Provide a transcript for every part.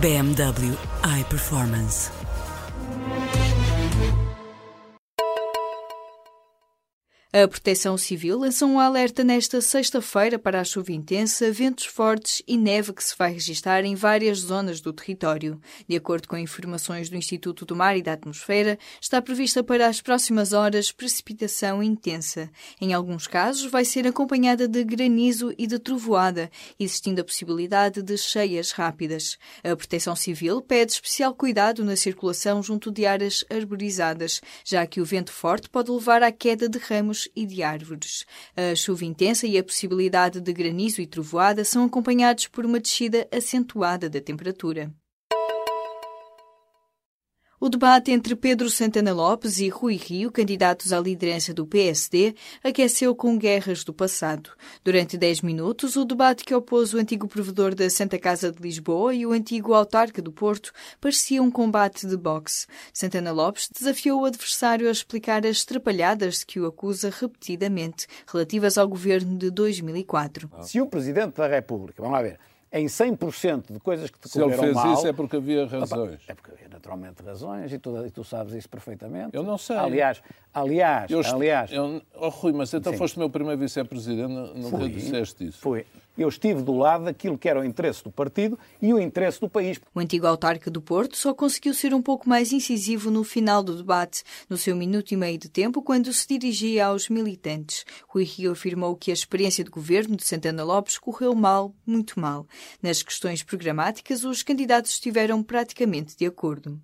BMW iPerformance. A Proteção Civil lançou um alerta nesta sexta-feira para a chuva intensa, ventos fortes e neve que se vai registrar em várias zonas do território. De acordo com informações do Instituto do Mar e da Atmosfera, está prevista para as próximas horas precipitação intensa. Em alguns casos, vai ser acompanhada de granizo e de trovoada, existindo a possibilidade de cheias rápidas. A Proteção Civil pede especial cuidado na circulação junto de áreas arborizadas, já que o vento forte pode levar à queda de ramos e de árvores. A chuva intensa e a possibilidade de granizo e trovoada são acompanhados por uma descida acentuada da temperatura. O debate entre Pedro Santana Lopes e Rui Rio, candidatos à liderança do PSD, aqueceu com guerras do passado. Durante 10 minutos, o debate que opôs o antigo provedor da Santa Casa de Lisboa e o antigo autarca do Porto parecia um combate de boxe. Santana Lopes desafiou o adversário a explicar as trapalhadas que o acusa repetidamente, relativas ao governo de 2004. Se o Presidente da República, vamos lá ver, em 100% de coisas que te Se ele fez mal, isso é porque havia razões. É porque havia naturalmente razões e tu, e tu sabes isso perfeitamente. Eu não sei. Aliás, aliás, eu, aliás. Eu, oh, Rui, mas então Sim. foste meu primeiro vice-presidente, nunca Fui, disseste isso. Foi. Eu estive do lado daquilo que era o interesse do partido e o interesse do país. O antigo autarca do Porto só conseguiu ser um pouco mais incisivo no final do debate, no seu minuto e meio de tempo, quando se dirigia aos militantes. Rui Rio afirmou que a experiência de governo de Santana Lopes correu mal, muito mal. Nas questões programáticas, os candidatos estiveram praticamente de acordo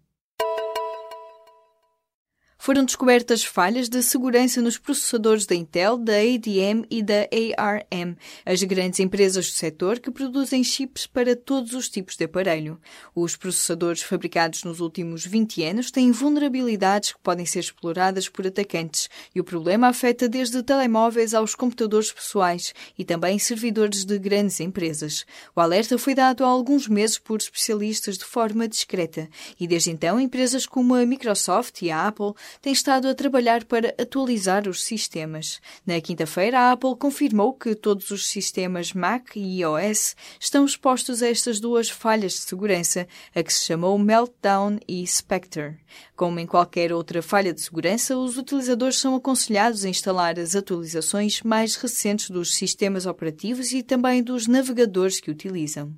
foram descobertas falhas de segurança nos processadores da Intel, da ADM e da ARM, as grandes empresas do setor que produzem chips para todos os tipos de aparelho. Os processadores fabricados nos últimos 20 anos têm vulnerabilidades que podem ser exploradas por atacantes e o problema afeta desde telemóveis aos computadores pessoais e também servidores de grandes empresas. O alerta foi dado há alguns meses por especialistas de forma discreta e desde então empresas como a Microsoft e a Apple tem estado a trabalhar para atualizar os sistemas. Na quinta-feira, a Apple confirmou que todos os sistemas Mac e iOS estão expostos a estas duas falhas de segurança, a que se chamou Meltdown e Spectre. Como em qualquer outra falha de segurança, os utilizadores são aconselhados a instalar as atualizações mais recentes dos sistemas operativos e também dos navegadores que utilizam.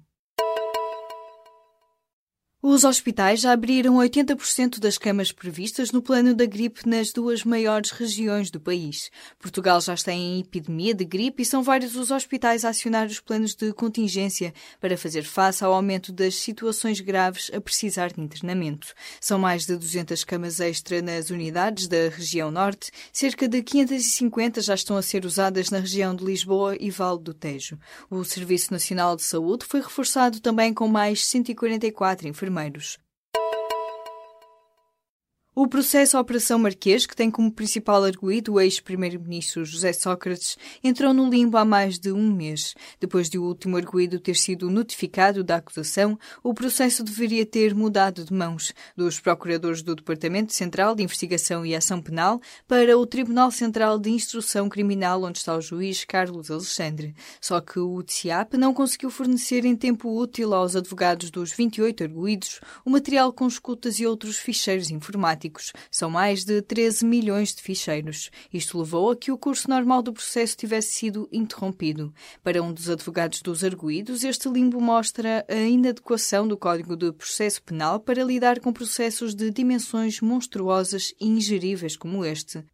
Os hospitais já abriram 80% das camas previstas no plano da gripe nas duas maiores regiões do país. Portugal já está em epidemia de gripe e são vários os hospitais a acionar os planos de contingência para fazer face ao aumento das situações graves a precisar de internamento. São mais de 200 camas extra nas unidades da região norte, cerca de 550 já estão a ser usadas na região de Lisboa e Vale do Tejo. O Serviço Nacional de Saúde foi reforçado também com mais 144 enfermeiros enfermeiros. O processo Operação Marquês, que tem como principal arguído o ex-primeiro-ministro José Sócrates, entrou no limbo há mais de um mês. Depois de o último arguído ter sido notificado da acusação, o processo deveria ter mudado de mãos, dos procuradores do Departamento Central de Investigação e Ação Penal para o Tribunal Central de Instrução Criminal, onde está o juiz Carlos Alexandre. Só que o TCIAP não conseguiu fornecer em tempo útil aos advogados dos 28 arguídos o material com escutas e outros ficheiros informáticos. São mais de 13 milhões de ficheiros. Isto levou a que o curso normal do processo tivesse sido interrompido. Para um dos advogados dos arguídos, este limbo mostra a inadequação do Código de Processo Penal para lidar com processos de dimensões monstruosas e ingeríveis como este.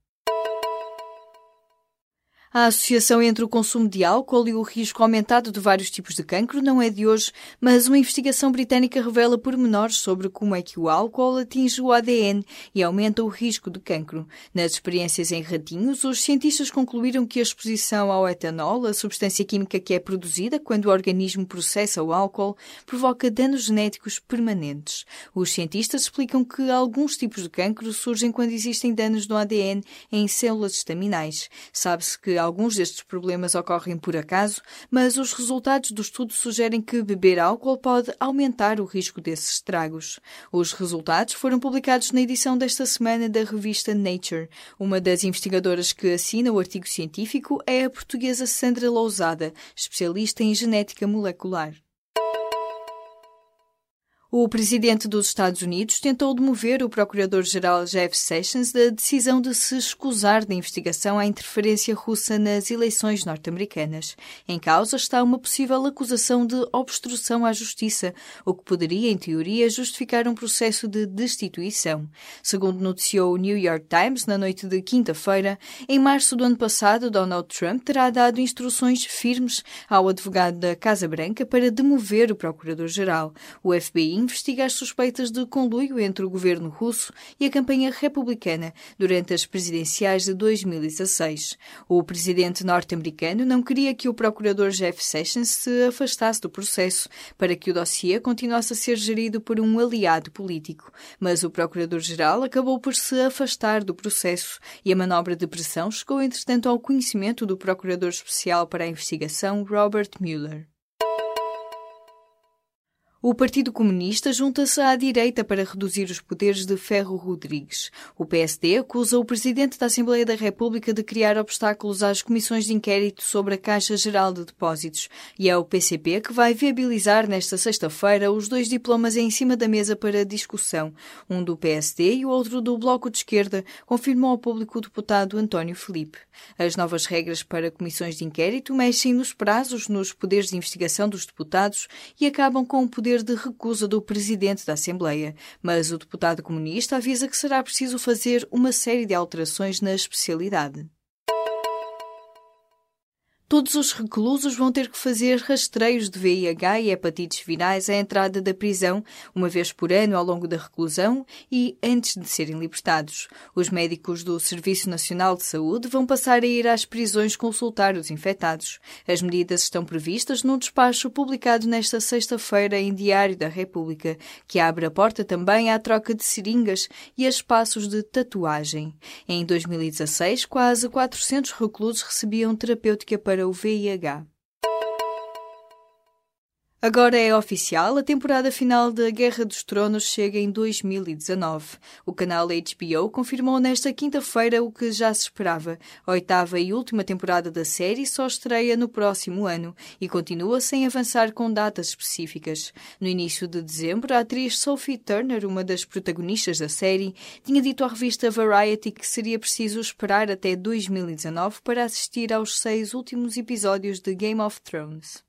A associação entre o consumo de álcool e o risco aumentado de vários tipos de cancro não é de hoje, mas uma investigação britânica revela pormenores sobre como é que o álcool atinge o ADN e aumenta o risco de cancro. Nas experiências em ratinhos, os cientistas concluíram que a exposição ao etanol, a substância química que é produzida quando o organismo processa o álcool, provoca danos genéticos permanentes. Os cientistas explicam que alguns tipos de cancro surgem quando existem danos no ADN em células estaminais. Sabe-se que alguns destes problemas ocorrem por acaso, mas os resultados do estudo sugerem que beber álcool pode aumentar o risco desses estragos. Os resultados foram publicados na edição desta semana da revista Nature. Uma das investigadoras que assina o artigo científico é a portuguesa Sandra Lousada, especialista em genética molecular. O presidente dos Estados Unidos tentou demover o procurador-geral Jeff Sessions da decisão de se escusar da investigação à interferência russa nas eleições norte-americanas. Em causa está uma possível acusação de obstrução à justiça, o que poderia, em teoria, justificar um processo de destituição. Segundo noticiou o New York Times na noite de quinta-feira, em março do ano passado, Donald Trump terá dado instruções firmes ao advogado da Casa Branca para demover o procurador-geral. O FBI investiga as suspeitas de conluio entre o governo russo e a campanha republicana durante as presidenciais de 2016. O presidente norte-americano não queria que o procurador Jeff Sessions se afastasse do processo para que o dossiê continuasse a ser gerido por um aliado político, mas o procurador-geral acabou por se afastar do processo e a manobra de pressão chegou entretanto ao conhecimento do procurador especial para a investigação Robert Mueller. O Partido Comunista junta-se à direita para reduzir os poderes de Ferro Rodrigues. O PSD acusa o Presidente da Assembleia da República de criar obstáculos às comissões de inquérito sobre a Caixa Geral de Depósitos e é o PCP que vai viabilizar nesta sexta-feira os dois diplomas em cima da mesa para discussão, um do PSD e o outro do Bloco de Esquerda, confirmou ao público o deputado António Felipe. As novas regras para comissões de inquérito mexem nos prazos, nos poderes de investigação dos deputados e acabam com o poder poder de recusa do presidente da Assembleia, mas o deputado comunista avisa que será preciso fazer uma série de alterações na especialidade. Todos os reclusos vão ter que fazer rastreios de VIH e hepatites virais à entrada da prisão, uma vez por ano ao longo da reclusão e antes de serem libertados. Os médicos do Serviço Nacional de Saúde vão passar a ir às prisões consultar os infectados. As medidas estão previstas num despacho publicado nesta sexta-feira em Diário da República, que abre a porta também à troca de seringas e a espaços de tatuagem. Em 2016, quase 400 reclusos recebiam terapêutica para para o VIH. Agora é oficial, a temporada final da Guerra dos Tronos chega em 2019. O canal HBO confirmou nesta quinta-feira o que já se esperava. A oitava e última temporada da série só estreia no próximo ano e continua sem avançar com datas específicas. No início de dezembro, a atriz Sophie Turner, uma das protagonistas da série, tinha dito à revista Variety que seria preciso esperar até 2019 para assistir aos seis últimos episódios de Game of Thrones.